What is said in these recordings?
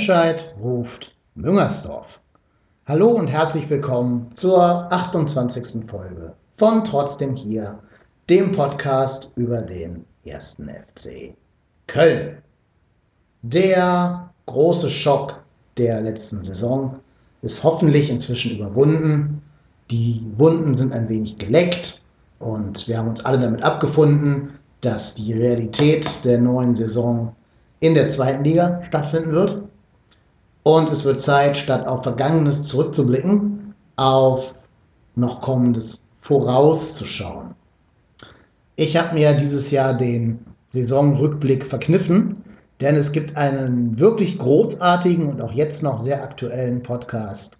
Remscheid ruft Müngersdorf. Hallo und herzlich willkommen zur 28. Folge von Trotzdem hier, dem Podcast über den ersten FC Köln. Der große Schock der letzten Saison ist hoffentlich inzwischen überwunden. Die Wunden sind ein wenig geleckt und wir haben uns alle damit abgefunden, dass die Realität der neuen Saison in der zweiten Liga stattfinden wird. Und es wird Zeit, statt auf Vergangenes zurückzublicken, auf noch Kommendes vorauszuschauen. Ich habe mir dieses Jahr den Saisonrückblick verkniffen, denn es gibt einen wirklich großartigen und auch jetzt noch sehr aktuellen Podcast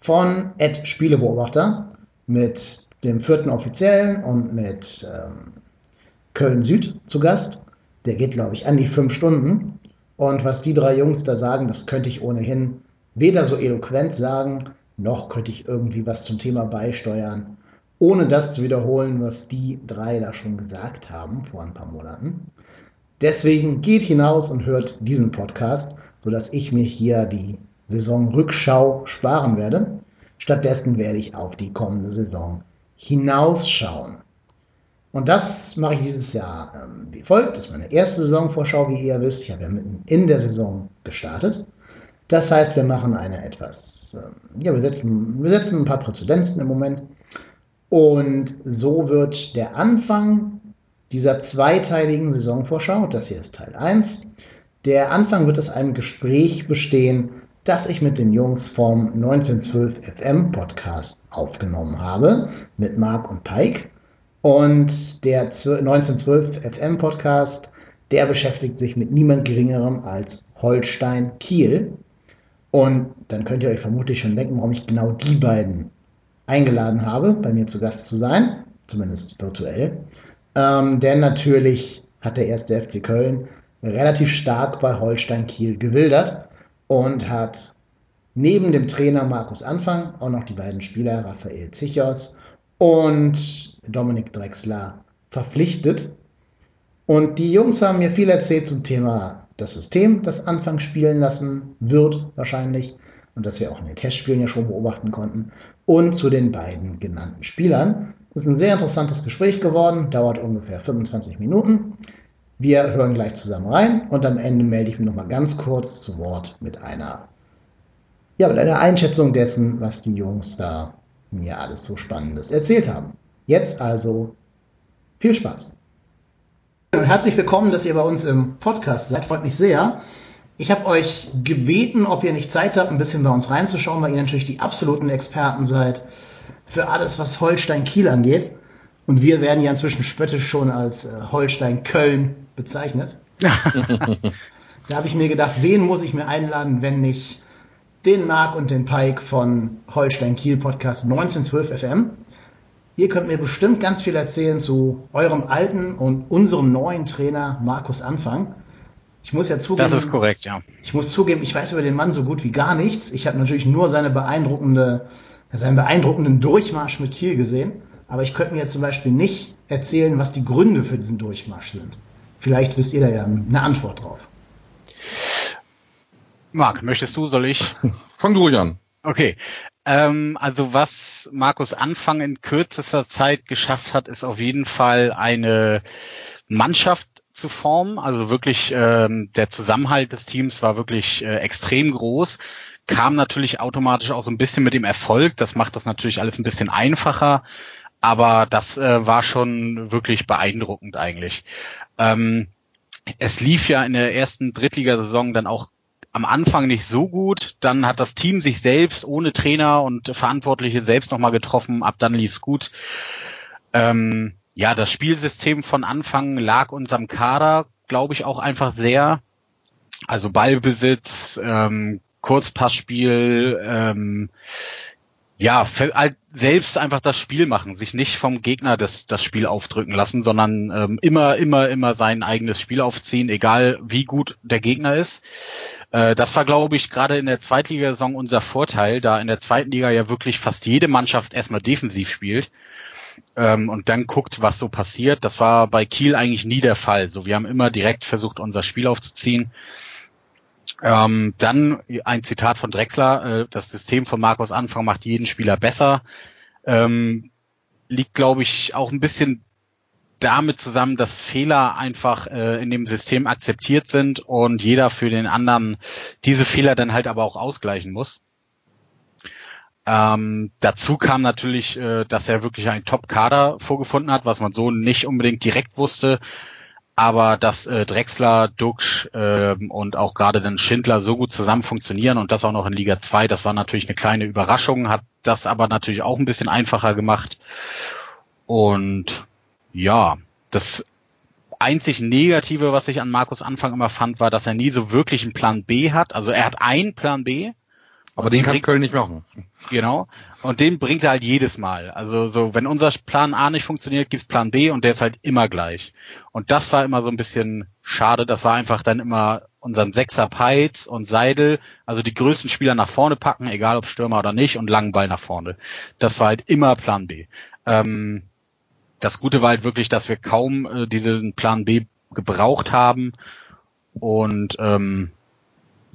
von Ed Spielebeobachter mit dem vierten Offiziellen und mit ähm, Köln Süd zu Gast. Der geht, glaube ich, an die fünf Stunden. Und was die drei Jungs da sagen, das könnte ich ohnehin weder so eloquent sagen, noch könnte ich irgendwie was zum Thema beisteuern, ohne das zu wiederholen, was die drei da schon gesagt haben vor ein paar Monaten. Deswegen geht hinaus und hört diesen Podcast, sodass ich mir hier die Saisonrückschau sparen werde. Stattdessen werde ich auf die kommende Saison hinausschauen. Und das mache ich dieses Jahr ähm, wie folgt. Das ist meine erste Saisonvorschau, wie ihr wisst. Ich habe ja mitten in der Saison gestartet. Das heißt, wir machen eine etwas, ähm, ja, wir setzen, wir setzen ein paar Präzedenzen im Moment. Und so wird der Anfang dieser zweiteiligen Saisonvorschau, das hier ist Teil 1, der Anfang wird aus einem Gespräch bestehen, das ich mit den Jungs vom 1912 FM Podcast aufgenommen habe, mit Marc und Pike. Und der 1912 FM Podcast, der beschäftigt sich mit niemand Geringerem als Holstein Kiel. Und dann könnt ihr euch vermutlich schon denken, warum ich genau die beiden eingeladen habe, bei mir zu Gast zu sein, zumindest virtuell. Ähm, denn natürlich hat der erste FC Köln relativ stark bei Holstein Kiel gewildert und hat neben dem Trainer Markus Anfang auch noch die beiden Spieler Raphael Zichos und Dominik Drexler verpflichtet. Und die Jungs haben mir viel erzählt zum Thema das System, das Anfang spielen lassen wird wahrscheinlich und das wir auch in den Testspielen ja schon beobachten konnten und zu den beiden genannten Spielern. Das ist ein sehr interessantes Gespräch geworden, dauert ungefähr 25 Minuten. Wir hören gleich zusammen rein und am Ende melde ich mich nochmal ganz kurz zu Wort mit einer, ja, mit einer Einschätzung dessen, was die Jungs da mir alles so Spannendes erzählt haben. Jetzt also viel Spaß. Herzlich willkommen, dass ihr bei uns im Podcast seid. Freut mich sehr. Ich habe euch gebeten, ob ihr nicht Zeit habt, ein bisschen bei uns reinzuschauen, weil ihr natürlich die absoluten Experten seid für alles, was Holstein-Kiel angeht. Und wir werden ja inzwischen spöttisch schon als äh, Holstein-Köln bezeichnet. da habe ich mir gedacht, wen muss ich mir einladen, wenn nicht den Marc und den Pike von Holstein Kiel Podcast 1912 FM. Ihr könnt mir bestimmt ganz viel erzählen zu eurem alten und unserem neuen Trainer Markus Anfang. Ich muss ja zugeben. Das ist korrekt, ja. Ich muss zugeben, ich weiß über den Mann so gut wie gar nichts. Ich habe natürlich nur seine beeindruckende, seinen beeindruckenden Durchmarsch mit Kiel gesehen. Aber ich könnte mir jetzt zum Beispiel nicht erzählen, was die Gründe für diesen Durchmarsch sind. Vielleicht wisst ihr da ja eine Antwort drauf. Marc, möchtest du, soll ich? Fang du ruhig an. Okay. Ähm, also was Markus Anfang in kürzester Zeit geschafft hat, ist auf jeden Fall eine Mannschaft zu formen. Also wirklich ähm, der Zusammenhalt des Teams war wirklich äh, extrem groß. Kam natürlich automatisch auch so ein bisschen mit dem Erfolg. Das macht das natürlich alles ein bisschen einfacher. Aber das äh, war schon wirklich beeindruckend eigentlich. Ähm, es lief ja in der ersten Drittligasaison dann auch am Anfang nicht so gut. Dann hat das Team sich selbst ohne Trainer und Verantwortliche selbst nochmal getroffen. Ab dann lief's gut. Ähm, ja, das Spielsystem von Anfang lag unserem Kader, glaube ich, auch einfach sehr. Also Ballbesitz, ähm, Kurzpassspiel, ähm, ja, selbst einfach das Spiel machen, sich nicht vom Gegner das, das Spiel aufdrücken lassen, sondern ähm, immer, immer, immer sein eigenes Spiel aufziehen, egal wie gut der Gegner ist. Äh, das war, glaube ich, gerade in der Zweitligasaison unser Vorteil, da in der zweiten Liga ja wirklich fast jede Mannschaft erstmal defensiv spielt ähm, und dann guckt, was so passiert. Das war bei Kiel eigentlich nie der Fall. So, wir haben immer direkt versucht, unser Spiel aufzuziehen. Ähm, dann ein Zitat von Drexler, äh, das System von Markus Anfang macht jeden Spieler besser. Ähm, liegt, glaube ich, auch ein bisschen damit zusammen, dass Fehler einfach äh, in dem System akzeptiert sind und jeder für den anderen diese Fehler dann halt aber auch ausgleichen muss. Ähm, dazu kam natürlich, äh, dass er wirklich einen Top-Kader vorgefunden hat, was man so nicht unbedingt direkt wusste. Aber dass äh, Drexler, Duxch äh, und auch gerade dann Schindler so gut zusammen funktionieren und das auch noch in Liga 2, das war natürlich eine kleine Überraschung, hat das aber natürlich auch ein bisschen einfacher gemacht. Und ja, das einzig Negative, was ich an Markus Anfang immer fand, war, dass er nie so wirklich einen Plan B hat. Also er hat einen Plan B, aber den, den kann Köln nicht machen. Genau. Und den bringt er halt jedes Mal. Also so, wenn unser Plan A nicht funktioniert, gibt's Plan B und der ist halt immer gleich. Und das war immer so ein bisschen schade. Das war einfach dann immer unseren Sechser Peitz und Seidel, also die größten Spieler nach vorne packen, egal ob Stürmer oder nicht, und langen Ball nach vorne. Das war halt immer Plan B. Ähm, das Gute war halt wirklich, dass wir kaum äh, diesen Plan B gebraucht haben. Und ähm,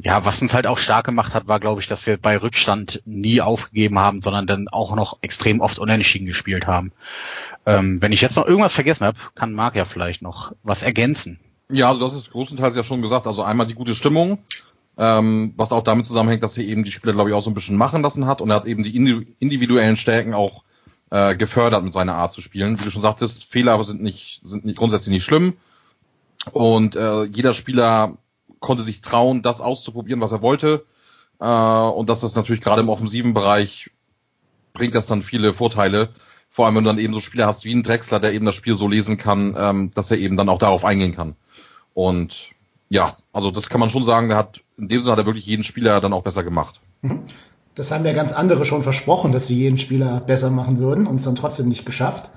ja, was uns halt auch stark gemacht hat, war, glaube ich, dass wir bei Rückstand nie aufgegeben haben, sondern dann auch noch extrem oft unentschieden gespielt haben. Ähm, wenn ich jetzt noch irgendwas vergessen habe, kann Marc ja vielleicht noch was ergänzen. Ja, also das ist größtenteils ja schon gesagt. Also einmal die gute Stimmung, ähm, was auch damit zusammenhängt, dass er eben die Spieler, glaube ich, auch so ein bisschen machen lassen hat und er hat eben die individuellen Stärken auch äh, gefördert mit seiner Art zu spielen. Wie du schon sagtest, Fehler sind nicht, sind nicht grundsätzlich nicht schlimm. Und äh, jeder Spieler konnte sich trauen, das auszuprobieren, was er wollte. Äh, und das ist natürlich gerade im offensiven Bereich bringt das dann viele Vorteile. Vor allem, wenn du dann eben so Spieler hast wie ein Drexler, der eben das Spiel so lesen kann, ähm, dass er eben dann auch darauf eingehen kann. Und ja, also das kann man schon sagen, der hat, in dem Sinne hat er wirklich jeden Spieler dann auch besser gemacht. Mhm. Das haben ja ganz andere schon versprochen, dass sie jeden Spieler besser machen würden und es dann trotzdem nicht geschafft.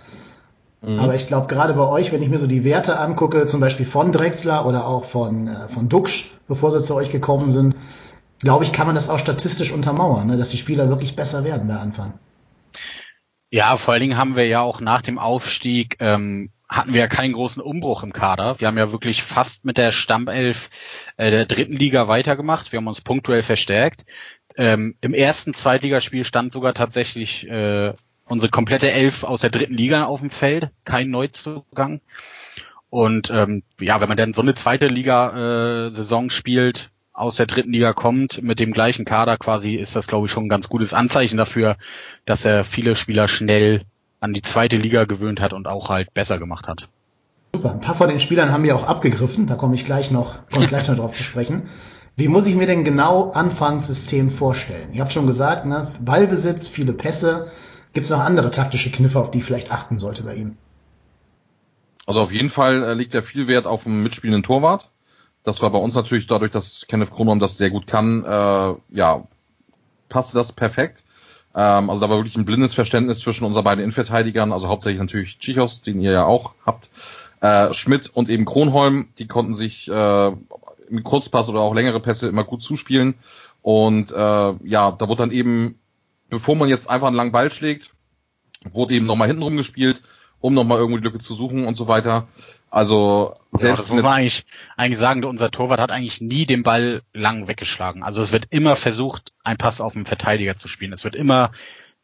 Mhm. Aber ich glaube, gerade bei euch, wenn ich mir so die Werte angucke, zum Beispiel von Drexler oder auch von, äh, von Duxch, bevor sie zu euch gekommen sind, glaube ich, kann man das auch statistisch untermauern, ne, dass die Spieler wirklich besser werden bei Anfang. Ja, vor allen Dingen haben wir ja auch nach dem Aufstieg ähm, hatten wir ja keinen großen Umbruch im Kader. Wir haben ja wirklich fast mit der Stammelf äh, der dritten Liga weitergemacht. Wir haben uns punktuell verstärkt. Ähm, Im ersten Zweitligaspiel stand sogar tatsächlich äh, unsere komplette Elf aus der dritten Liga auf dem Feld, kein Neuzugang. Und ähm, ja, wenn man dann so eine zweite Liga-Saison äh, spielt, aus der dritten Liga kommt, mit dem gleichen Kader quasi, ist das, glaube ich, schon ein ganz gutes Anzeichen dafür, dass er viele Spieler schnell an die zweite Liga gewöhnt hat und auch halt besser gemacht hat. Super. Ein paar von den Spielern haben wir auch abgegriffen, da komme ich gleich noch, komme ich gleich noch drauf zu sprechen. Wie muss ich mir denn genau Anfangssystem vorstellen? Ich habe schon gesagt, ne, Ballbesitz, viele Pässe, Gibt es noch andere taktische Kniffe, auf die ich vielleicht achten sollte bei ihm? Also auf jeden Fall äh, liegt er viel Wert auf einen mitspielenden Torwart. Das war bei uns natürlich dadurch, dass Kenneth Kronholm das sehr gut kann, äh, ja, passte das perfekt. Ähm, also da war wirklich ein blindes Verständnis zwischen unseren beiden Innenverteidigern, also hauptsächlich natürlich Chichos, den ihr ja auch habt, äh, Schmidt und eben Kronholm, die konnten sich äh, im Kurzpass oder auch längere Pässe immer gut zuspielen. Und äh, ja, da wurde dann eben bevor man jetzt einfach einen langen Ball schlägt, wurde eben nochmal hinten rumgespielt, um nochmal irgendwo die Lücke zu suchen und so weiter. Also selbst ja, das muss man eigentlich, eigentlich sagen, unser Torwart hat eigentlich nie den Ball lang weggeschlagen. Also es wird immer versucht, einen Pass auf den Verteidiger zu spielen. Es wird immer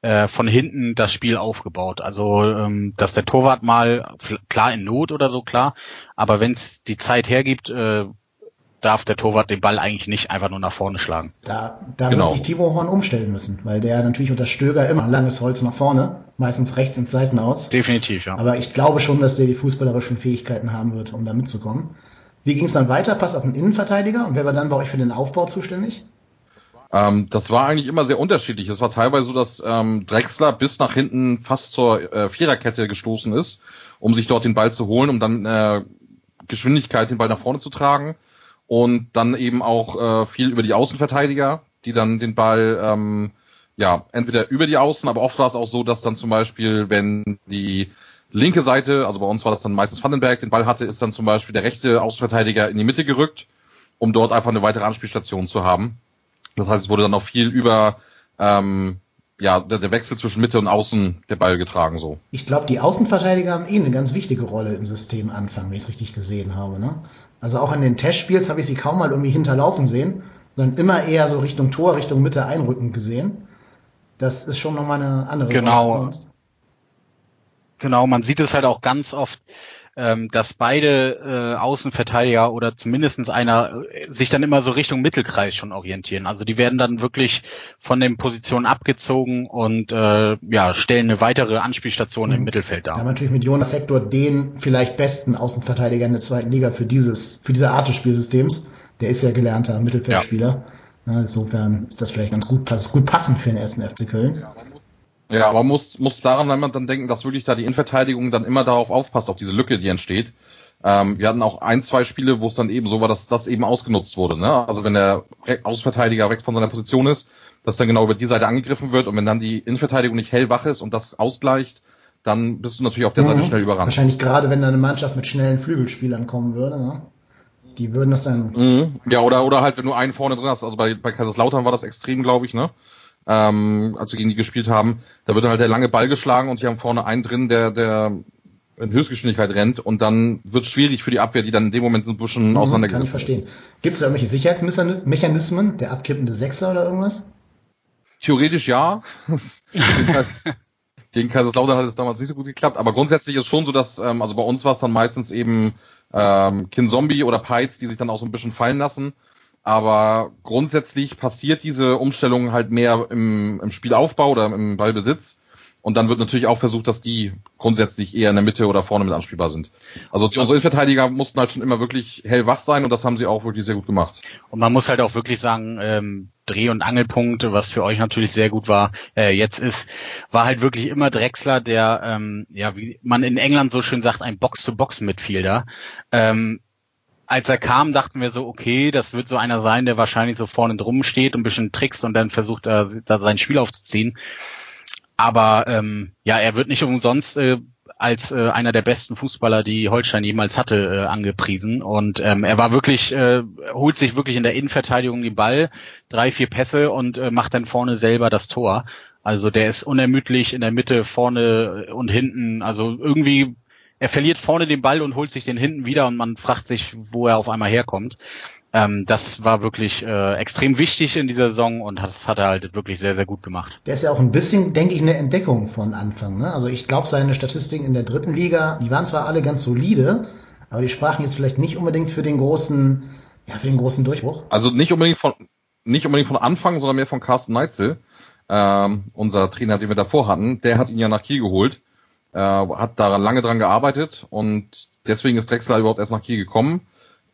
äh, von hinten das Spiel aufgebaut. Also ähm, dass der Torwart mal klar in Not oder so klar, aber wenn es die Zeit hergibt, äh, darf der Torwart den Ball eigentlich nicht einfach nur nach vorne schlagen. Da, da genau. wird sich Timo Horn umstellen müssen, weil der natürlich unter Stöger immer langes Holz nach vorne, meistens rechts ins Seiten aus. Definitiv, ja. Aber ich glaube schon, dass der die fußballerischen Fähigkeiten haben wird, um da mitzukommen. Wie ging es dann weiter? Pass auf den Innenverteidiger und wer war dann bei euch für den Aufbau zuständig? Ähm, das war eigentlich immer sehr unterschiedlich. Es war teilweise so, dass ähm, Drexler bis nach hinten fast zur äh, Viererkette gestoßen ist, um sich dort den Ball zu holen, um dann äh, Geschwindigkeit den Ball nach vorne zu tragen und dann eben auch äh, viel über die Außenverteidiger, die dann den Ball ähm, ja entweder über die Außen, aber oft war es auch so, dass dann zum Beispiel, wenn die linke Seite, also bei uns war das dann meistens Vandenberg, den Ball hatte, ist dann zum Beispiel der rechte Außenverteidiger in die Mitte gerückt, um dort einfach eine weitere Anspielstation zu haben. Das heißt, es wurde dann auch viel über ähm, ja, der, Wechsel zwischen Mitte und Außen der Ball getragen so. Ich glaube, die Außenverteidiger haben eh eine ganz wichtige Rolle im System Anfang, wenn ich es richtig gesehen habe. Ne? Also auch in den Testspiels habe ich sie kaum mal irgendwie hinterlaufen sehen. sondern immer eher so Richtung Tor, Richtung Mitte einrücken gesehen. Das ist schon nochmal eine andere Genau. Genau, man sieht es halt auch ganz oft, ähm, dass beide äh, Außenverteidiger oder zumindestens einer äh, sich dann immer so Richtung Mittelkreis schon orientieren. Also die werden dann wirklich von den Positionen abgezogen und äh, ja, stellen eine weitere Anspielstation mhm. im Mittelfeld dar. Da haben natürlich mit Jonas Hector den vielleicht besten Außenverteidiger in der zweiten Liga für dieses, für diese Art des Spielsystems. Der ist ja gelernter Mittelfeldspieler. Ja. Ja, insofern ist das vielleicht ganz gut, pass, gut passend für den ersten FC Köln. Ja, ja, aber man muss, muss daran einmal dann denken, dass wirklich da die Innenverteidigung dann immer darauf aufpasst, auf diese Lücke, die entsteht. Ähm, wir hatten auch ein, zwei Spiele, wo es dann eben so war, dass das eben ausgenutzt wurde. Ne? Also wenn der Außenverteidiger rechts von seiner Position ist, dass dann genau über die Seite angegriffen wird und wenn dann die Innenverteidigung nicht hellwach ist und das ausgleicht, dann bist du natürlich auf der mhm. Seite schnell überrannt. Wahrscheinlich gerade, wenn da eine Mannschaft mit schnellen Flügelspielern kommen würde. Ne? Die würden das dann. Mhm. Ja, oder, oder halt, wenn du einen vorne drin hast. Also bei, bei Kaiserslautern war das extrem, glaube ich, ne? Ähm, als wir gegen die gespielt haben. Da wird dann halt der lange Ball geschlagen und die haben vorne einen drin, der, der in Höchstgeschwindigkeit rennt und dann wird es schwierig für die Abwehr, die dann in dem Moment ein bisschen mhm, auseinandergerissen Kann ich verstehen. Gibt es da irgendwelche Sicherheitsmechanismen, der abkippende Sechser oder irgendwas? Theoretisch ja. gegen Kaiserslautern hat es damals nicht so gut geklappt, aber grundsätzlich ist schon so, dass, ähm, also bei uns war es dann meistens eben ähm, Kin Zombie oder Peitz, die sich dann auch so ein bisschen fallen lassen aber grundsätzlich passiert diese Umstellung halt mehr im, im Spielaufbau oder im Ballbesitz. Und dann wird natürlich auch versucht, dass die grundsätzlich eher in der Mitte oder vorne mit anspielbar sind. Also unsere Innenverteidiger mussten halt schon immer wirklich hellwach sein und das haben sie auch wirklich sehr gut gemacht. Und man muss halt auch wirklich sagen, ähm, Dreh- und Angelpunkte, was für euch natürlich sehr gut war, äh, jetzt ist, war halt wirklich immer Drexler, der, ähm, ja, wie man in England so schön sagt, ein Box-to-Box-Midfielder. Ähm, als er kam, dachten wir so, okay, das wird so einer sein, der wahrscheinlich so vorne drum steht und ein bisschen trickst und dann versucht, äh, da sein Spiel aufzuziehen. Aber ähm, ja, er wird nicht umsonst äh, als äh, einer der besten Fußballer, die Holstein jemals hatte, äh, angepriesen. Und ähm, er war wirklich, äh, holt sich wirklich in der Innenverteidigung den Ball, drei, vier Pässe und äh, macht dann vorne selber das Tor. Also der ist unermüdlich in der Mitte, vorne und hinten. Also irgendwie er verliert vorne den Ball und holt sich den hinten wieder und man fragt sich, wo er auf einmal herkommt. Ähm, das war wirklich äh, extrem wichtig in dieser Saison und das hat er halt wirklich sehr, sehr gut gemacht. Der ist ja auch ein bisschen, denke ich, eine Entdeckung von Anfang. Ne? Also ich glaube, seine Statistiken in der dritten Liga, die waren zwar alle ganz solide, aber die sprachen jetzt vielleicht nicht unbedingt für den großen, ja, für den großen Durchbruch. Also nicht unbedingt von, nicht unbedingt von Anfang, sondern mehr von Carsten Neitzel, ähm, unser Trainer, den wir davor hatten. Der hat ihn ja nach Kiel geholt äh, hat daran lange dran gearbeitet und deswegen ist Drexler überhaupt erst nach Kiel gekommen.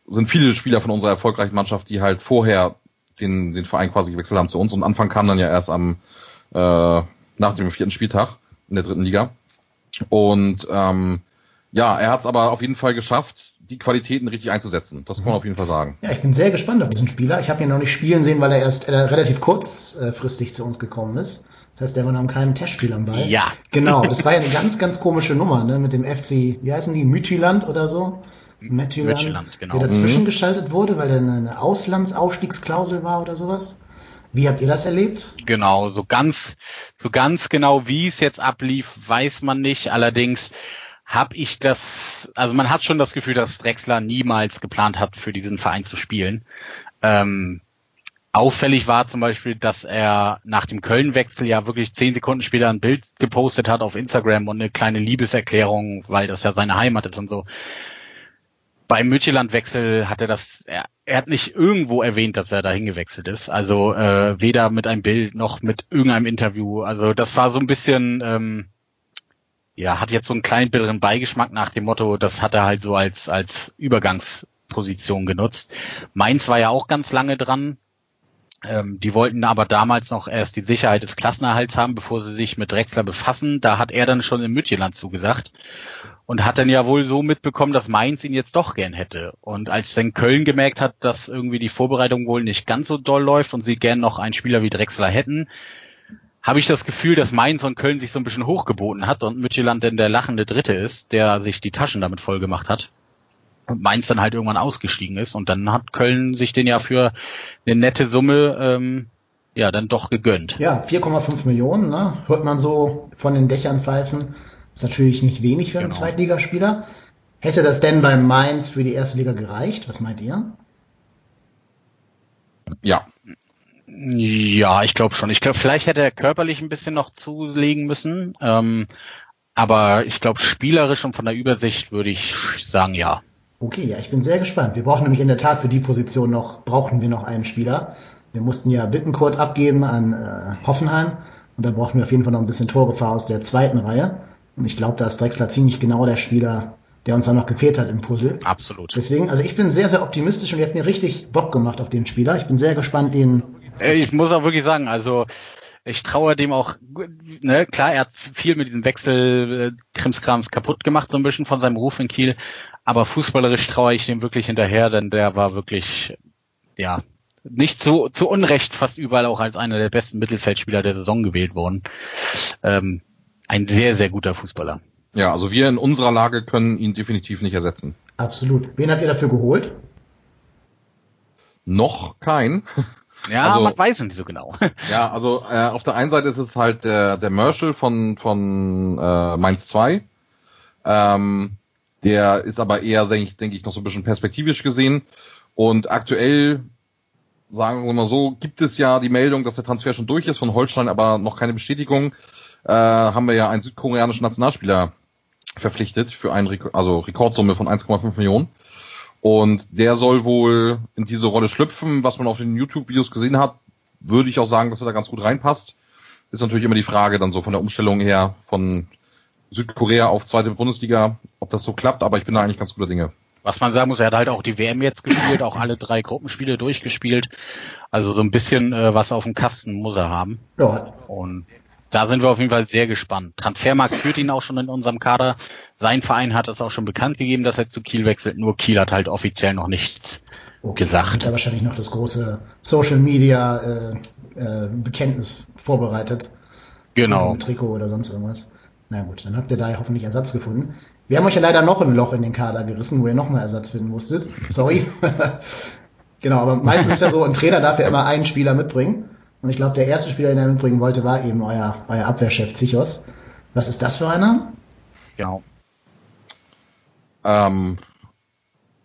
Sind viele Spieler von unserer erfolgreichen Mannschaft, die halt vorher den, den Verein quasi gewechselt haben zu uns und Anfang kam dann ja erst am äh, nach dem vierten Spieltag in der dritten Liga. Und ähm, ja, er hat es aber auf jeden Fall geschafft, die Qualitäten richtig einzusetzen. Das kann man mhm. auf jeden Fall sagen. Ja, ich bin sehr gespannt auf diesen Spieler. Ich habe ihn noch nicht spielen sehen, weil er erst äh, relativ kurzfristig zu uns gekommen ist. Das heißt, der war noch keinem Testspiel am Ball. Ja. Genau, das war ja eine ganz, ganz komische Nummer, ne? Mit dem FC, wie heißen die, Mythiland oder so? Mythiland, genau. Der dazwischen mhm. geschaltet wurde, weil da eine Auslandsaufstiegsklausel war oder sowas. Wie habt ihr das erlebt? Genau, so ganz, so ganz genau, wie es jetzt ablief, weiß man nicht. Allerdings habe ich das, also man hat schon das Gefühl, dass Drexler niemals geplant hat, für diesen Verein zu spielen. Ähm, Auffällig war zum Beispiel, dass er nach dem Köln-Wechsel ja wirklich zehn Sekunden später ein Bild gepostet hat auf Instagram und eine kleine Liebeserklärung, weil das ja seine Heimat ist und so. Beim Mütjeland-Wechsel hat er das, er, er, hat nicht irgendwo erwähnt, dass er dahin gewechselt ist. Also äh, weder mit einem Bild noch mit irgendeinem Interview. Also das war so ein bisschen, ähm, ja, hat jetzt so einen kleinen bitteren Beigeschmack nach dem Motto, das hat er halt so als, als Übergangsposition genutzt. Mainz war ja auch ganz lange dran, ähm, die wollten aber damals noch erst die Sicherheit des Klassenerhalts haben, bevor sie sich mit Drexler befassen. Da hat er dann schon in Mütjeland zugesagt und hat dann ja wohl so mitbekommen, dass Mainz ihn jetzt doch gern hätte. Und als dann Köln gemerkt hat, dass irgendwie die Vorbereitung wohl nicht ganz so doll läuft und sie gern noch einen Spieler wie Drexler hätten, habe ich das Gefühl, dass Mainz und Köln sich so ein bisschen hochgeboten hat und Mütjeland denn der lachende Dritte ist, der sich die Taschen damit voll gemacht hat Mainz dann halt irgendwann ausgestiegen ist. Und dann hat Köln sich den ja für eine nette Summe ähm, ja dann doch gegönnt. Ja, 4,5 Millionen, ne? hört man so von den Dächern pfeifen. Ist natürlich nicht wenig für einen genau. Zweitligaspieler. Hätte das denn bei Mainz für die erste Liga gereicht? Was meint ihr? Ja. Ja, ich glaube schon. Ich glaube, vielleicht hätte er körperlich ein bisschen noch zulegen müssen. Ähm, aber ich glaube, spielerisch und von der Übersicht würde ich sagen, ja. Okay, ja, ich bin sehr gespannt. Wir brauchen nämlich in der Tat für die Position noch, brauchen wir noch einen Spieler. Wir mussten ja Bittenkurt abgeben an äh, Hoffenheim und da brauchen wir auf jeden Fall noch ein bisschen Torgefahr aus der zweiten Reihe. Und ich glaube, da ist Drexler ziemlich genau der Spieler, der uns da noch gefehlt hat im Puzzle. Absolut. Deswegen, also ich bin sehr, sehr optimistisch und ihr habt mir richtig Bock gemacht auf den Spieler. Ich bin sehr gespannt, ihn. Ich muss auch wirklich sagen, also ich traue dem auch, ne, klar, er hat viel mit diesem Wechsel äh, Krimskrams kaputt gemacht, so ein bisschen von seinem Ruf in Kiel, aber fußballerisch traue ich dem wirklich hinterher, denn der war wirklich, ja, nicht so zu Unrecht fast überall auch als einer der besten Mittelfeldspieler der Saison gewählt worden. Ähm, ein sehr, sehr guter Fußballer. Ja, also wir in unserer Lage können ihn definitiv nicht ersetzen. Absolut. Wen habt ihr dafür geholt? Noch kein. Ja, also, man weiß nicht so genau. ja, also äh, auf der einen Seite ist es halt der, der Marshall von, von äh, Mainz 2. Ähm, der ist aber eher, denke ich, denk ich, noch so ein bisschen perspektivisch gesehen. Und aktuell, sagen wir mal so, gibt es ja die Meldung, dass der Transfer schon durch ist von Holstein, aber noch keine Bestätigung. Äh, haben wir ja einen südkoreanischen Nationalspieler verpflichtet für eine also Rekordsumme von 1,5 Millionen. Und der soll wohl in diese Rolle schlüpfen. Was man auf den YouTube-Videos gesehen hat, würde ich auch sagen, dass er da ganz gut reinpasst. Ist natürlich immer die Frage dann so von der Umstellung her von Südkorea auf zweite Bundesliga, ob das so klappt, aber ich bin da eigentlich ganz guter Dinge. Was man sagen muss, er hat halt auch die WM jetzt gespielt, auch alle drei Gruppenspiele durchgespielt. Also so ein bisschen äh, was auf dem Kasten muss er haben. Ja. Und da sind wir auf jeden Fall sehr gespannt. Transfermarkt führt ihn auch schon in unserem Kader. Sein Verein hat es auch schon bekannt gegeben, dass er zu Kiel wechselt. Nur Kiel hat halt offiziell noch nichts okay, gesagt. Hat er wahrscheinlich noch das große Social Media äh, äh, Bekenntnis vorbereitet. Genau. Ein Trikot oder sonst irgendwas. Na gut, dann habt ihr da hoffentlich Ersatz gefunden. Wir haben euch ja leider noch ein Loch in den Kader gerissen, wo ihr nochmal Ersatz finden musstet. Sorry. genau, aber meistens ist ja so, ein Trainer darf ja immer einen Spieler mitbringen. Und ich glaube, der erste Spieler, den er mitbringen wollte, war eben euer, euer Abwehrchef Zichos. Was ist das für einer? Genau. Ähm,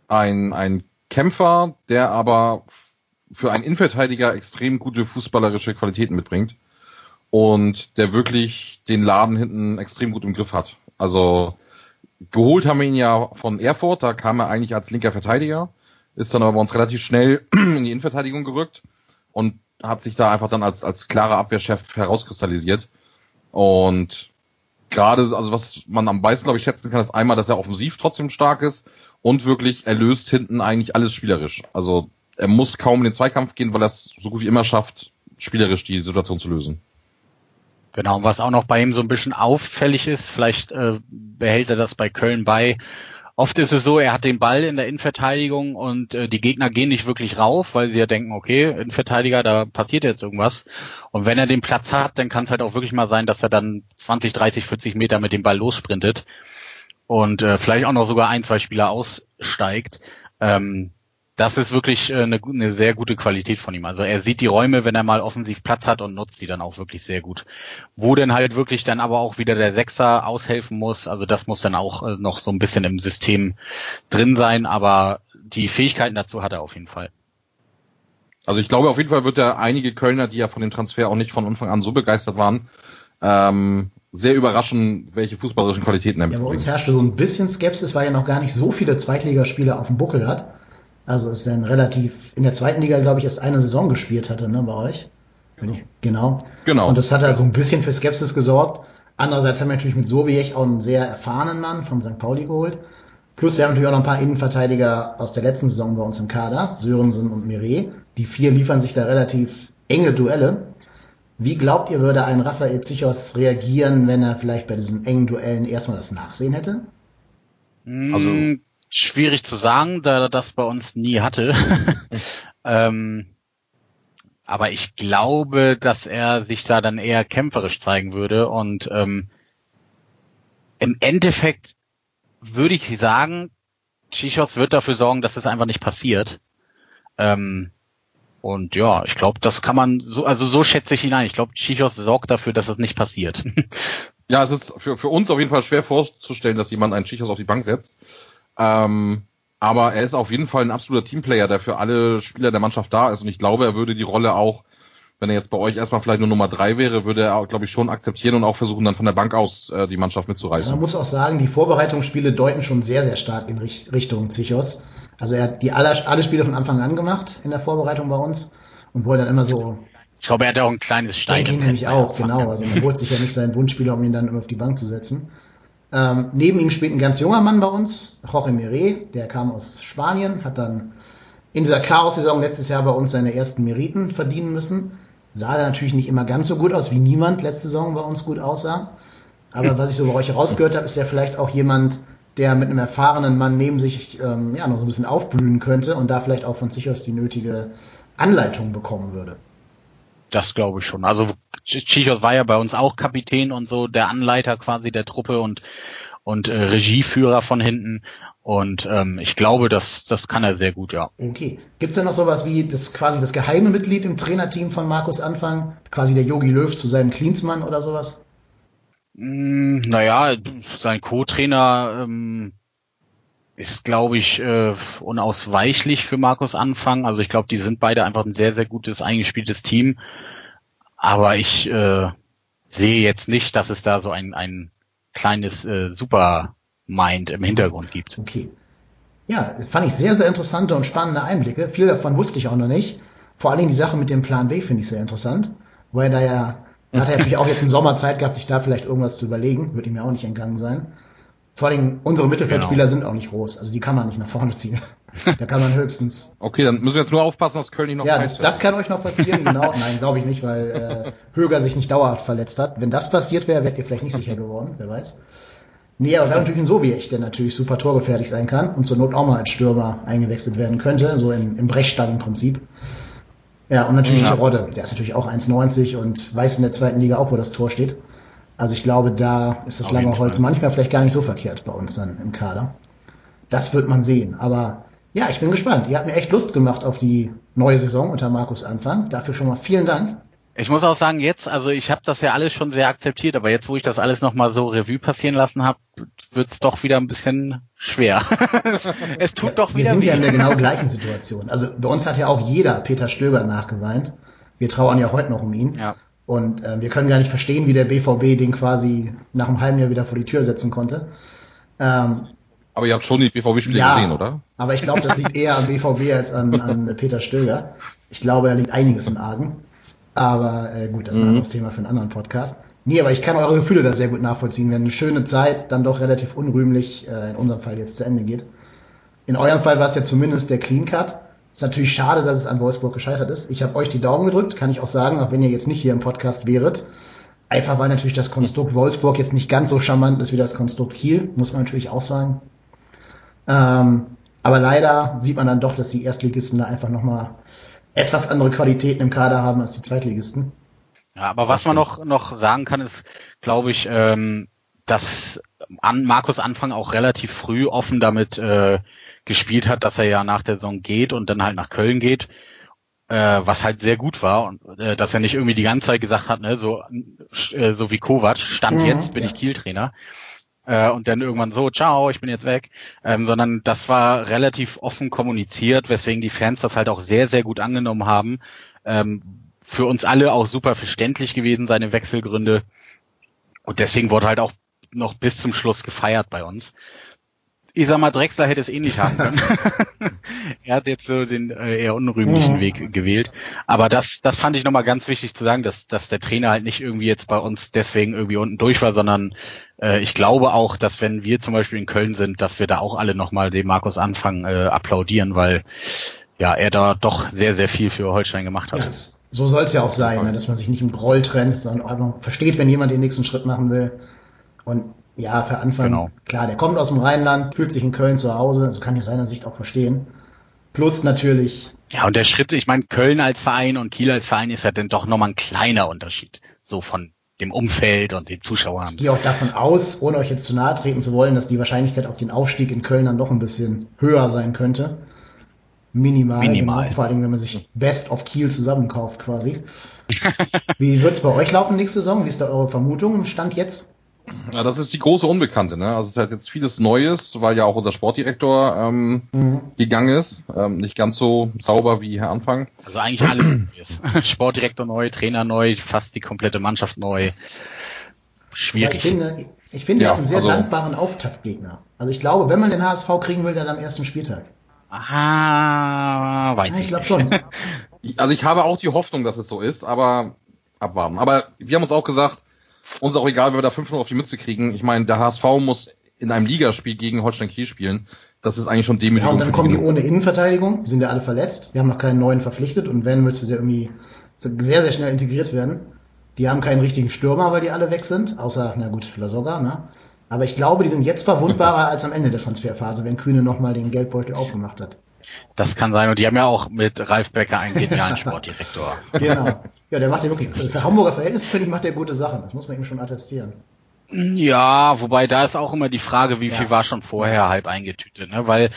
ein, ein Kämpfer, der aber für einen Innenverteidiger extrem gute fußballerische Qualitäten mitbringt und der wirklich den Laden hinten extrem gut im Griff hat. Also geholt haben wir ihn ja von Erfurt, da kam er eigentlich als linker Verteidiger, ist dann aber bei uns relativ schnell in die Innenverteidigung gerückt und hat sich da einfach dann als, als klarer Abwehrchef herauskristallisiert. Und gerade, also was man am meisten, glaube ich, schätzen kann, ist einmal, dass er offensiv trotzdem stark ist und wirklich, er löst hinten eigentlich alles spielerisch. Also er muss kaum in den Zweikampf gehen, weil er es so gut wie immer schafft, spielerisch die Situation zu lösen. Genau, und was auch noch bei ihm so ein bisschen auffällig ist, vielleicht äh, behält er das bei Köln bei, Oft ist es so, er hat den Ball in der Innenverteidigung und äh, die Gegner gehen nicht wirklich rauf, weil sie ja denken, okay, Innenverteidiger, da passiert jetzt irgendwas. Und wenn er den Platz hat, dann kann es halt auch wirklich mal sein, dass er dann 20, 30, 40 Meter mit dem Ball lossprintet und äh, vielleicht auch noch sogar ein, zwei Spieler aussteigt. Ähm, das ist wirklich äh, eine, eine sehr gute Qualität von ihm. Also er sieht die Räume, wenn er mal offensiv Platz hat und nutzt die dann auch wirklich sehr gut. Wo denn halt wirklich dann aber auch wieder der Sechser aushelfen muss, also das muss dann auch äh, noch so ein bisschen im System drin sein, aber die Fähigkeiten dazu hat er auf jeden Fall. Also ich glaube auf jeden Fall wird er einige Kölner, die ja von dem Transfer auch nicht von Anfang an so begeistert waren, ähm, sehr überraschen, welche fußballerischen Qualitäten er mitbringt. Ja, bei uns herrschte so ein bisschen Skepsis, weil er noch gar nicht so viele Zweitligaspiele auf dem Buckel hat. Also ist dann relativ in der zweiten Liga, glaube ich, erst eine Saison gespielt hatte, ne, bei euch. Genau. Genau. Und das hat halt so ein bisschen für Skepsis gesorgt. Andererseits haben wir natürlich mit Sobiech auch einen sehr erfahrenen Mann von St. Pauli geholt. Plus wir haben natürlich auch noch ein paar Innenverteidiger aus der letzten Saison bei uns im Kader, Sörensen und Mireille. Die vier liefern sich da relativ enge Duelle. Wie glaubt ihr, würde ein Raphael Zichos reagieren, wenn er vielleicht bei diesen engen Duellen erstmal das Nachsehen hätte? Also mm, schwierig zu sagen, da er das bei uns nie hatte. ähm, aber ich glaube, dass er sich da dann eher kämpferisch zeigen würde und ähm, im Endeffekt würde ich sagen, Chichos wird dafür sorgen, dass es einfach nicht passiert. Ähm, und ja, ich glaube, das kann man so, also so schätze ich ihn ein. Ich glaube, Chichos sorgt dafür, dass es nicht passiert. ja, es ist für, für uns auf jeden Fall schwer vorzustellen, dass jemand einen Chichos auf die Bank setzt. Ähm, Aber er ist auf jeden Fall ein absoluter Teamplayer, der für alle Spieler der Mannschaft da ist. Und ich glaube, er würde die Rolle auch, wenn er jetzt bei euch erstmal vielleicht nur Nummer drei wäre, würde er, glaube ich, schon akzeptieren und auch versuchen, dann von der Bank aus äh, die Mannschaft mitzureißen. Man muss auch sagen, die Vorbereitungsspiele deuten schon sehr, sehr stark in Richtung Zichos. Also er hat die alle, alle Spiele von Anfang an gemacht in der Vorbereitung bei uns und wurde dann immer so. Ich glaube, er hat auch ein kleines Stein. Denke ich nämlich auch, genau. Also man holt sich ja nicht seinen Wunschspieler, um ihn dann immer auf die Bank zu setzen. Ähm, neben ihm spielt ein ganz junger Mann bei uns, Jorge Mire, der kam aus Spanien, hat dann in dieser Chaos-Saison letztes Jahr bei uns seine ersten Meriten verdienen müssen. Sah da natürlich nicht immer ganz so gut aus, wie niemand letzte Saison bei uns gut aussah. Aber was ich so bei euch rausgehört habe, ist ja vielleicht auch jemand, der mit einem erfahrenen Mann neben sich ähm, ja, noch so ein bisschen aufblühen könnte und da vielleicht auch von sich aus die nötige Anleitung bekommen würde. Das glaube ich schon. Also Chichos war ja bei uns auch Kapitän und so, der Anleiter quasi der Truppe und und äh, Regieführer von hinten. Und ähm, ich glaube, das, das kann er sehr gut, ja. Okay. Gibt es denn noch sowas wie das quasi das geheime Mitglied im Trainerteam von Markus Anfang? Quasi der Yogi Löw zu seinem Klinsmann oder sowas? Mm, naja, sein Co-Trainer ähm, ist, glaube ich, äh, unausweichlich für Markus Anfang. Also ich glaube, die sind beide einfach ein sehr, sehr gutes, eingespieltes Team. Aber ich äh, sehe jetzt nicht, dass es da so ein, ein kleines äh, Supermind im Hintergrund gibt. Okay. Ja, fand ich sehr, sehr interessante und spannende Einblicke. Viel davon wusste ich auch noch nicht. Vor allen Dingen die Sache mit dem Plan B finde ich sehr interessant, weil da ja, da hat er natürlich auch jetzt in Sommerzeit gehabt, sich da vielleicht irgendwas zu überlegen, würde ihm ja auch nicht entgangen sein. Vor allem unsere Mittelfeldspieler genau. sind auch nicht groß, also die kann man nicht nach vorne ziehen. Da kann man höchstens. Okay, dann müssen wir jetzt nur aufpassen, dass Köln nicht noch. Ja, das, das kann euch noch passieren, genau. Nein, glaube ich nicht, weil äh, Höger sich nicht dauerhaft verletzt hat. Wenn das passiert wäre, wärt ihr vielleicht nicht sicher geworden, wer weiß. Nee, aber haben natürlich einen Sobiech, der natürlich super torgefährlich sein kann und zur Not auch mal als Stürmer eingewechselt werden könnte, so in, im Brechstall im Prinzip. Ja, und natürlich ja. Terodde, der ist natürlich auch 1,90 und weiß in der zweiten Liga auch, wo das Tor steht. Also ich glaube, da ist das Auf lange Holz manchmal vielleicht gar nicht so verkehrt bei uns dann im Kader. Das wird man sehen. Aber ja, ich bin gespannt. Ihr habt mir echt Lust gemacht auf die neue Saison unter Markus Anfang. Dafür schon mal vielen Dank. Ich muss auch sagen, jetzt, also ich habe das ja alles schon sehr akzeptiert, aber jetzt, wo ich das alles nochmal so Revue passieren lassen habe, wird's doch wieder ein bisschen schwer. es tut ja, doch wieder. Wir sind ja in der genau gleichen Situation. Also bei uns hat ja auch jeder Peter Stöger nachgeweint. Wir trauern ja heute noch um ihn. Ja. Und äh, wir können gar nicht verstehen, wie der BVB den quasi nach einem halben Jahr wieder vor die Tür setzen konnte. Ähm, aber ihr habt schon die BVB-Spiele ja, gesehen, oder? Aber ich glaube, das liegt eher am BVB als an, an Peter Stöger. Ich glaube, da liegt einiges im Argen. Aber äh, gut, das ist ein mhm. anderes Thema für einen anderen Podcast. Nee, aber ich kann eure Gefühle da sehr gut nachvollziehen, wenn eine schöne Zeit dann doch relativ unrühmlich, äh, in unserem Fall jetzt zu Ende geht. In eurem Fall war es ja zumindest der Clean Cut. Ist natürlich schade, dass es an Wolfsburg gescheitert ist. Ich habe euch die Daumen gedrückt, kann ich auch sagen, auch wenn ihr jetzt nicht hier im Podcast wäret. Einfach weil natürlich das Konstrukt Wolfsburg jetzt nicht ganz so charmant ist wie das Konstrukt Kiel, muss man natürlich auch sagen. Ähm, aber leider sieht man dann doch, dass die Erstligisten da einfach nochmal etwas andere Qualitäten im Kader haben als die Zweitligisten. Ja, aber was man noch, noch sagen kann, ist, glaube ich, ähm, dass an Markus Anfang auch relativ früh offen damit äh, gespielt hat, dass er ja nach der Saison geht und dann halt nach Köln geht, äh, was halt sehr gut war und äh, dass er nicht irgendwie die ganze Zeit gesagt hat, ne, so äh, so wie Kovac, stand mhm, jetzt bin ich Kiel-Trainer. Äh, und dann irgendwann so, ciao, ich bin jetzt weg, ähm, sondern das war relativ offen kommuniziert, weswegen die Fans das halt auch sehr, sehr gut angenommen haben. Ähm, für uns alle auch super verständlich gewesen, seine Wechselgründe. Und deswegen wurde halt auch noch bis zum Schluss gefeiert bei uns ich sag mal, Drexler hätte es eh nicht haben können. er hat jetzt so den äh, eher unrühmlichen mhm. Weg gewählt. Aber das, das fand ich nochmal ganz wichtig zu sagen, dass, dass der Trainer halt nicht irgendwie jetzt bei uns deswegen irgendwie unten durch war, sondern äh, ich glaube auch, dass wenn wir zum Beispiel in Köln sind, dass wir da auch alle nochmal dem Markus Anfang äh, applaudieren, weil ja, er da doch sehr, sehr viel für Holstein gemacht hat. Ja, so soll es ja auch sein, ne, dass man sich nicht im Groll trennt, sondern einfach versteht, wenn jemand den nächsten Schritt machen will. Und ja, für Anfang, genau. klar, der kommt aus dem Rheinland, fühlt sich in Köln zu Hause, also kann ich aus seiner Sicht auch verstehen. Plus natürlich. Ja, und der Schritt, ich meine, Köln als Verein und Kiel als Verein ist ja dann doch nochmal ein kleiner Unterschied. So von dem Umfeld und den Zuschauern. Ich gehe auch davon aus, ohne euch jetzt zu nahe treten zu wollen, dass die Wahrscheinlichkeit auf den Aufstieg in Köln dann doch ein bisschen höher sein könnte. Minimal. Minimal. Genau, vor allem, wenn man sich Best of Kiel zusammenkauft quasi. Wie wird's bei euch laufen nächste Saison? Wie ist da eure Vermutung im Stand jetzt? Ja, das ist die große Unbekannte. Ne? Also es ist halt jetzt vieles Neues, weil ja auch unser Sportdirektor ähm, mhm. gegangen ist. Ähm, nicht ganz so sauber wie Herr Anfang. Also eigentlich alles Neues. Sportdirektor neu, Trainer neu, fast die komplette Mannschaft neu. Schwierig. Ja, ich finde, ich finde ja, einen sehr also, dankbaren Auftaktgegner. Also ich glaube, wenn man den HSV kriegen will, dann am ersten Spieltag. Ah, weiß ja, ich, ich glaube schon. also ich habe auch die Hoffnung, dass es so ist, aber abwarten. Aber wir haben uns auch gesagt, uns ist auch egal, wenn wir da 5 auf die Mütze kriegen. Ich meine, der HSV muss in einem Ligaspiel gegen Holstein Kiel spielen. Das ist eigentlich schon demütigend. Ja, und dann kommen die ohne Innenverteidigung. Die sind ja alle verletzt. Wir haben noch keinen neuen verpflichtet. Und wenn, müsste der irgendwie sehr, sehr schnell integriert werden. Die haben keinen richtigen Stürmer, weil die alle weg sind. Außer, na gut, Lasoga, ne? Aber ich glaube, die sind jetzt verwundbarer als am Ende der Transferphase, wenn Kühne nochmal den Geldbeutel aufgemacht hat. Das kann sein. Und die haben ja auch mit Ralf Becker einen genialen Sportdirektor. genau. Ja, der macht ja wirklich, also für Hamburger Verhältnisse finde ich, macht der gute Sachen. Das muss man ihm schon attestieren. Ja, wobei da ist auch immer die Frage, wie ja. viel war schon vorher halb eingetütet, ne? Weil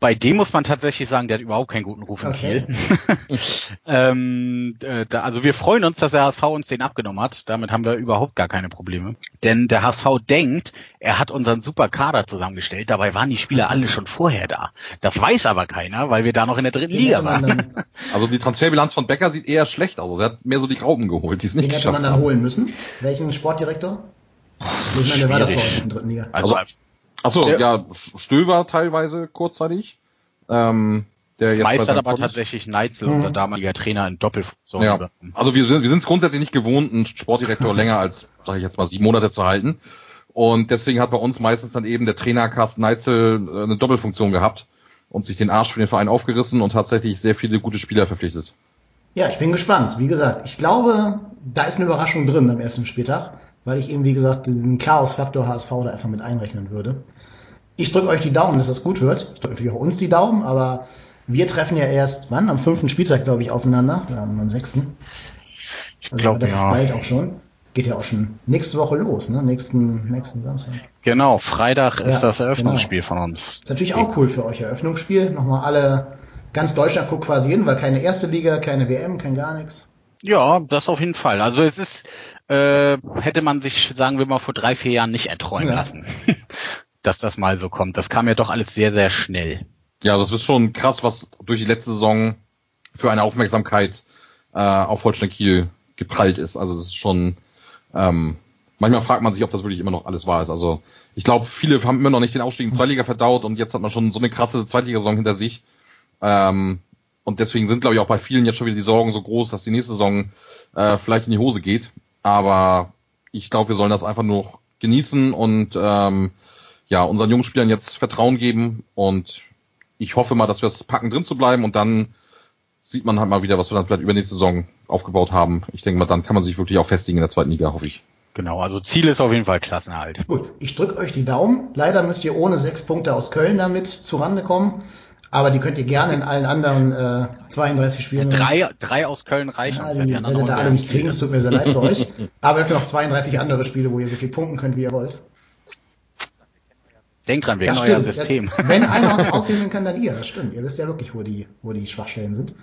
bei dem muss man tatsächlich sagen, der hat überhaupt keinen guten Ruf in okay. Kiel. ähm, äh, da, also wir freuen uns, dass der HSV uns den abgenommen hat. Damit haben wir überhaupt gar keine Probleme. Denn der HSV denkt, er hat unseren super Kader zusammengestellt. Dabei waren die Spieler alle schon vorher da. Das weiß aber keiner, weil wir da noch in der dritten den Liga waren. Also die Transferbilanz von Becker sieht eher schlecht aus. Also er hat mehr so die Graupen geholt, die es nicht Den hätte man dann haben. holen müssen. Welchen Sportdirektor? Ich meine, war das bei in der dritten Liga? Also, also Achso, ja, Stöber teilweise kurzzeitig. Ähm, der das meistert aber College. tatsächlich Neitzel, mhm. unser damaliger Trainer, in Doppelfunktion. Ja. Also wir sind wir sind es grundsätzlich nicht gewohnt, einen Sportdirektor länger als, sage ich jetzt mal, sieben Monate zu halten. Und deswegen hat bei uns meistens dann eben der Trainer Carsten Neitzel äh, eine Doppelfunktion gehabt und sich den Arsch für den Verein aufgerissen und tatsächlich sehr viele gute Spieler verpflichtet. Ja, ich bin gespannt. Wie gesagt, ich glaube, da ist eine Überraschung drin am ersten Spieltag weil ich eben, wie gesagt, diesen Chaos-Faktor HSV da einfach mit einrechnen würde. Ich drücke euch die Daumen, dass das gut wird. Ich drücke natürlich auch uns die Daumen, aber wir treffen ja erst, wann? Am fünften Spieltag, glaube ich, aufeinander. Oder am sechsten. Ich also glaube, ja. bald auch schon. Geht ja auch schon nächste Woche los, ne? Nächsten, nächsten Samstag. Genau, Freitag ist das Eröffnungsspiel genau. von uns. Ist natürlich auch cool für euch, Eröffnungsspiel. Nochmal alle, ganz Deutschland guckt quasi hin, weil keine erste Liga, keine WM, kein gar nichts. Ja, das auf jeden Fall. Also es ist, äh, hätte man sich, sagen wir mal, vor drei, vier Jahren nicht erträumen ja. lassen, dass das mal so kommt. Das kam ja doch alles sehr, sehr schnell. Ja, das ist schon krass, was durch die letzte Saison für eine Aufmerksamkeit äh, auf Holstein Kiel geprallt ist. Also das ist schon, ähm, manchmal fragt man sich, ob das wirklich immer noch alles wahr ist. Also ich glaube, viele haben immer noch nicht den Aufstieg in Zweitliga verdaut und jetzt hat man schon so eine krasse Zweitligasaison hinter sich. Ähm, und deswegen sind, glaube ich, auch bei vielen jetzt schon wieder die Sorgen so groß, dass die nächste Saison äh, vielleicht in die Hose geht. Aber ich glaube, wir sollen das einfach nur genießen und ähm, ja, unseren jungen Spielern jetzt Vertrauen geben. Und ich hoffe mal, dass wir es packen, drin zu bleiben. Und dann sieht man halt mal wieder, was wir dann vielleicht über nächste Saison aufgebaut haben. Ich denke mal, dann kann man sich wirklich auch festigen in der zweiten Liga, hoffe ich. Genau, also Ziel ist auf jeden Fall Klassenerhalt. Gut, ich drücke euch die Daumen. Leider müsst ihr ohne sechs Punkte aus Köln damit zurande kommen. Aber die könnt ihr gerne in allen anderen äh, 32 Spielen. Drei, drei aus Köln reichen. Ja, die, die werdet ihr da alle nicht kriegen, es tut mir sehr leid für euch. Aber ihr habt noch 32 andere Spiele, wo ihr so viel punkten könnt, wie ihr wollt. Denkt dran, wir ja, kennen euer System. Wenn einer uns aushebeln kann, dann ihr. Das stimmt. Ihr wisst ja wirklich, wo die, wo die Schwachstellen sind.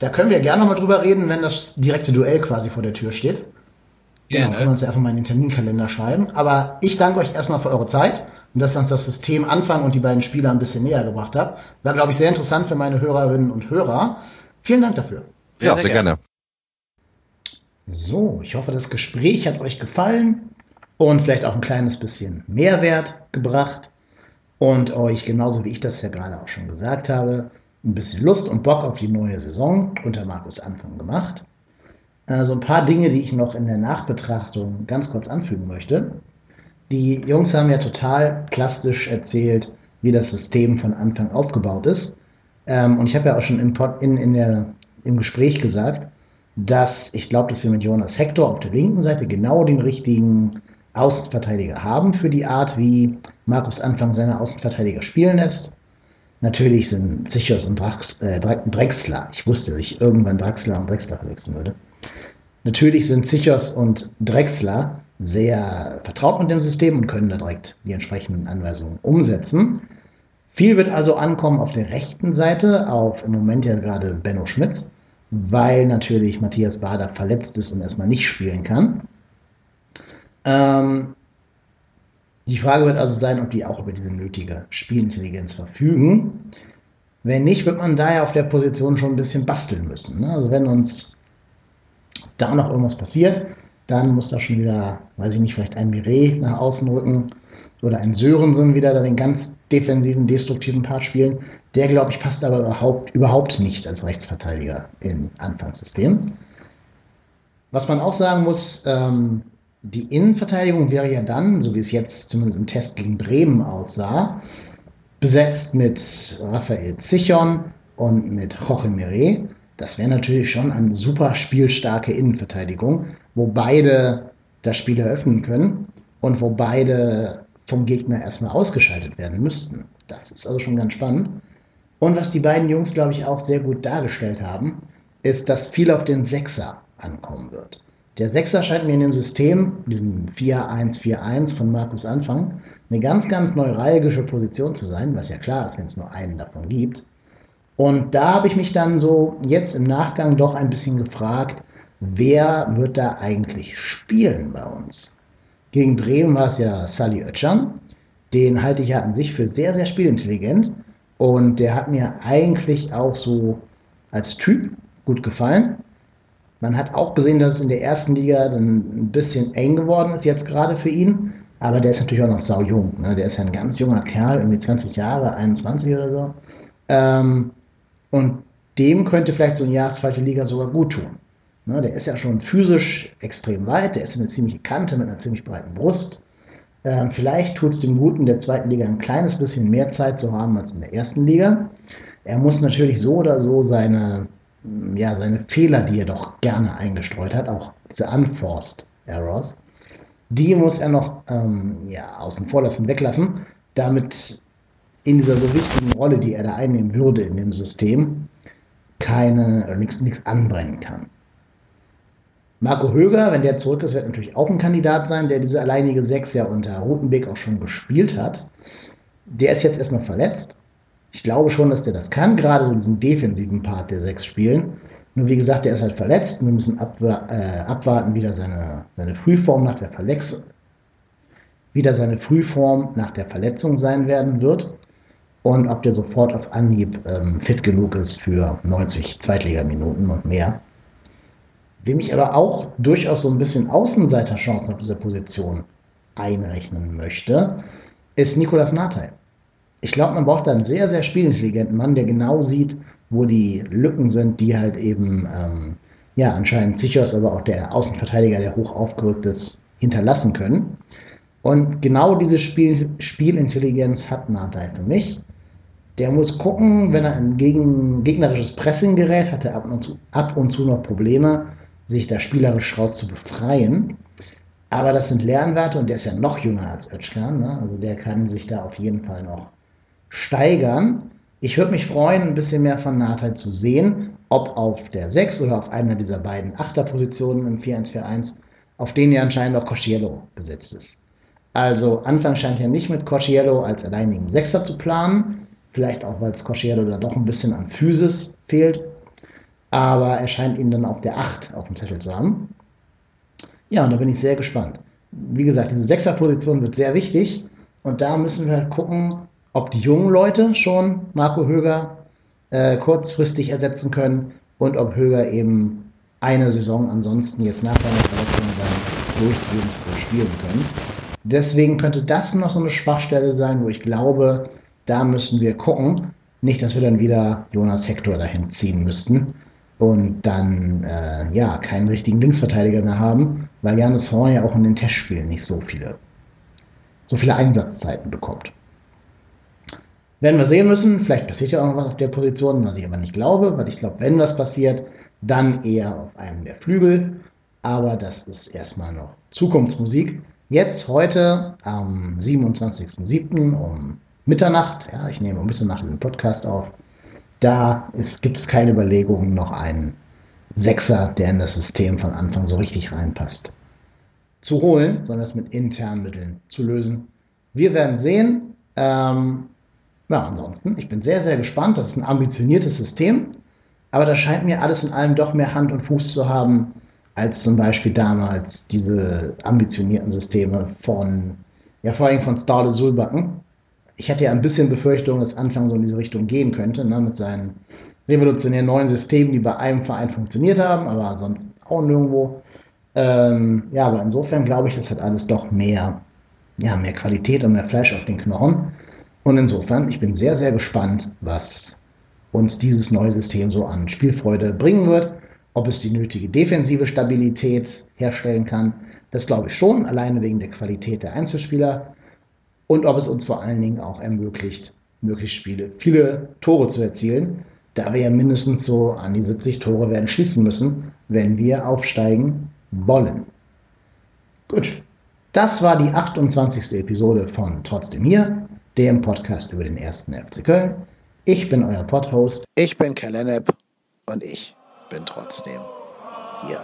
Da können wir gerne nochmal drüber reden, wenn das direkte Duell quasi vor der Tür steht. Genau, ja, ne? können wir uns ja einfach mal in den Terminkalender schreiben. Aber ich danke euch erstmal für eure Zeit und dass wir uns das System anfangen und die beiden Spieler ein bisschen näher gebracht habt. War, glaube ich, sehr interessant für meine Hörerinnen und Hörer. Vielen Dank dafür. Ja, sehr, sehr gerne. So, ich hoffe, das Gespräch hat euch gefallen und vielleicht auch ein kleines bisschen Mehrwert gebracht und euch, genauso wie ich das ja gerade auch schon gesagt habe, ein bisschen Lust und Bock auf die neue Saison unter Markus Anfang gemacht. Also ein paar Dinge, die ich noch in der Nachbetrachtung ganz kurz anfügen möchte. Die Jungs haben ja total plastisch erzählt, wie das System von Anfang aufgebaut ist. Ähm, und ich habe ja auch schon im, Pod, in, in der, im Gespräch gesagt, dass ich glaube, dass wir mit Jonas Hector auf der linken Seite genau den richtigen Außenverteidiger haben für die Art, wie Markus Anfang seine Außenverteidiger spielen lässt. Natürlich sind Sichers und Drax, äh, Drexler, ich wusste, dass ich irgendwann Draxler und Drexler verwechseln würde. Natürlich sind Sichers und Drexler sehr vertraut mit dem System und können da direkt die entsprechenden Anweisungen umsetzen. Viel wird also ankommen auf der rechten Seite, auf im Moment ja gerade Benno Schmitz, weil natürlich Matthias Bader verletzt ist und erstmal nicht spielen kann. Ähm, Die Frage wird also sein, ob die auch über diese nötige Spielintelligenz verfügen. Wenn nicht, wird man daher auf der Position schon ein bisschen basteln müssen. Ne? Also wenn uns da noch irgendwas passiert, dann muss da schon wieder, weiß ich nicht, vielleicht ein Mireille nach außen rücken oder ein Sörensen wieder da den ganz defensiven, destruktiven Part spielen. Der, glaube ich, passt aber überhaupt, überhaupt nicht als Rechtsverteidiger im Anfangssystem. Was man auch sagen muss, ähm, die Innenverteidigung wäre ja dann, so wie es jetzt zumindest im Test gegen Bremen aussah, besetzt mit Raphael Zichon und mit Jorge Mire. Das wäre natürlich schon eine super spielstarke Innenverteidigung, wo beide das Spiel eröffnen können und wo beide vom Gegner erstmal ausgeschaltet werden müssten. Das ist also schon ganz spannend. Und was die beiden Jungs, glaube ich, auch sehr gut dargestellt haben, ist, dass viel auf den Sechser ankommen wird. Der Sechser scheint mir in dem System, diesem 4-1-4-1 von Markus Anfang, eine ganz, ganz neuralgische Position zu sein, was ja klar ist, wenn es nur einen davon gibt. Und da habe ich mich dann so jetzt im Nachgang doch ein bisschen gefragt, wer wird da eigentlich spielen bei uns? Gegen Bremen war es ja Sally Oetschan. Den halte ich ja an sich für sehr, sehr spielintelligent. Und der hat mir eigentlich auch so als Typ gut gefallen. Man hat auch gesehen, dass es in der ersten Liga dann ein bisschen eng geworden ist jetzt gerade für ihn. Aber der ist natürlich auch noch sau jung. Ne? Der ist ja ein ganz junger Kerl, irgendwie 20 Jahre, 21 oder so. Ähm, und dem könnte vielleicht so ein Jahr zweite Liga sogar gut tun. Ne? Der ist ja schon physisch extrem weit, der ist eine ziemliche Kante mit einer ziemlich breiten Brust. Ähm, vielleicht tut es dem Guten der zweiten Liga ein kleines bisschen mehr Zeit zu haben als in der ersten Liga. Er muss natürlich so oder so seine ja, seine Fehler, die er doch gerne eingestreut hat, auch diese Unforced Errors, die muss er noch ähm, ja, außen vor lassen, weglassen, damit in dieser so wichtigen Rolle, die er da einnehmen würde in dem System, keine, nichts anbrennen kann. Marco Höger, wenn der zurück ist, wird natürlich auch ein Kandidat sein, der diese alleinige Sechs ja unter Rutenbeck auch schon gespielt hat. Der ist jetzt erstmal verletzt. Ich glaube schon, dass der das kann, gerade so diesen defensiven Part der sechs spielen. Nur wie gesagt, der ist halt verletzt und wir müssen abwa äh, abwarten, wie seine, seine Frühform nach der Verletzung, wieder seine Frühform nach der Verletzung sein werden wird und ob der sofort auf Anhieb ähm, fit genug ist für 90 Zweitligaminuten und mehr. Wem ich aber auch durchaus so ein bisschen Außenseiterchancen auf dieser Position einrechnen möchte, ist Nikolas Nathai ich glaube, man braucht da einen sehr, sehr spielintelligenten Mann, der genau sieht, wo die Lücken sind, die halt eben, ähm, ja, anscheinend Sichers, aber auch der Außenverteidiger, der hoch aufgerückt ist, hinterlassen können. Und genau diese Spiel Spielintelligenz hat Nadai für mich. Der muss gucken, wenn er ein gegen, gegnerisches Pressing gerät, hat er ab und, zu, ab und zu noch Probleme, sich da spielerisch raus zu befreien. Aber das sind Lernwerte und der ist ja noch jünger als Özcan. Ne? Also der kann sich da auf jeden Fall noch steigern. Ich würde mich freuen, ein bisschen mehr von Nathan zu sehen, ob auf der 6 oder auf einer dieser beiden Achterpositionen im 4-1-4-1, auf denen ja anscheinend auch Cosciello gesetzt ist. Also Anfang scheint ja nicht mit Cosciello als alleinigen Sechser zu planen, vielleicht auch, weil es Cosciello da doch ein bisschen an Physis fehlt, aber er scheint ihn dann auf der 8 auf dem Zettel zu haben. Ja, und da bin ich sehr gespannt. Wie gesagt, diese Sechserposition wird sehr wichtig und da müssen wir halt gucken, ob die jungen Leute schon Marco Höger äh, kurzfristig ersetzen können und ob Höger eben eine Saison ansonsten jetzt nach seiner Verletzung dann durchgehend spielen können. Deswegen könnte das noch so eine Schwachstelle sein, wo ich glaube, da müssen wir gucken. Nicht, dass wir dann wieder Jonas Hector dahin ziehen müssten und dann äh, ja keinen richtigen Linksverteidiger mehr haben, weil Janis Horn ja auch in den Testspielen nicht so viele, so viele Einsatzzeiten bekommt. Werden wir sehen müssen. Vielleicht passiert ja auch noch was auf der Position, was ich aber nicht glaube, weil ich glaube, wenn was passiert, dann eher auf einem der Flügel. Aber das ist erstmal noch Zukunftsmusik. Jetzt heute am 27.07. um Mitternacht, ja, ich nehme um Mitternacht diesen Podcast auf, da gibt es keine Überlegungen, noch einen Sechser, der in das System von Anfang so richtig reinpasst, zu holen, sondern es mit internen Mitteln zu lösen. Wir werden sehen. Ähm, ja, ansonsten, ich bin sehr, sehr gespannt. Das ist ein ambitioniertes System, aber das scheint mir alles in allem doch mehr Hand und Fuß zu haben, als zum Beispiel damals diese ambitionierten Systeme von ja vor allem von Stade Sulbacken. Ich hatte ja ein bisschen Befürchtung, dass Anfang so in diese Richtung gehen könnte, ne, mit seinen revolutionären neuen Systemen, die bei einem Verein funktioniert haben, aber sonst auch nirgendwo. Ähm, ja, aber insofern glaube ich, das hat alles doch mehr, ja, mehr Qualität und mehr Fleisch auf den Knochen. Und insofern, ich bin sehr, sehr gespannt, was uns dieses neue System so an Spielfreude bringen wird. Ob es die nötige defensive Stabilität herstellen kann, das glaube ich schon, alleine wegen der Qualität der Einzelspieler. Und ob es uns vor allen Dingen auch ermöglicht, möglichst Spiele, viele Tore zu erzielen, da wir ja mindestens so an die 70 Tore werden schießen müssen, wenn wir aufsteigen wollen. Gut, das war die 28. Episode von Trotzdem hier, dem Podcast über den ersten FC Köln. Ich bin euer Podhost. Ich bin Kalenep und ich bin trotzdem hier.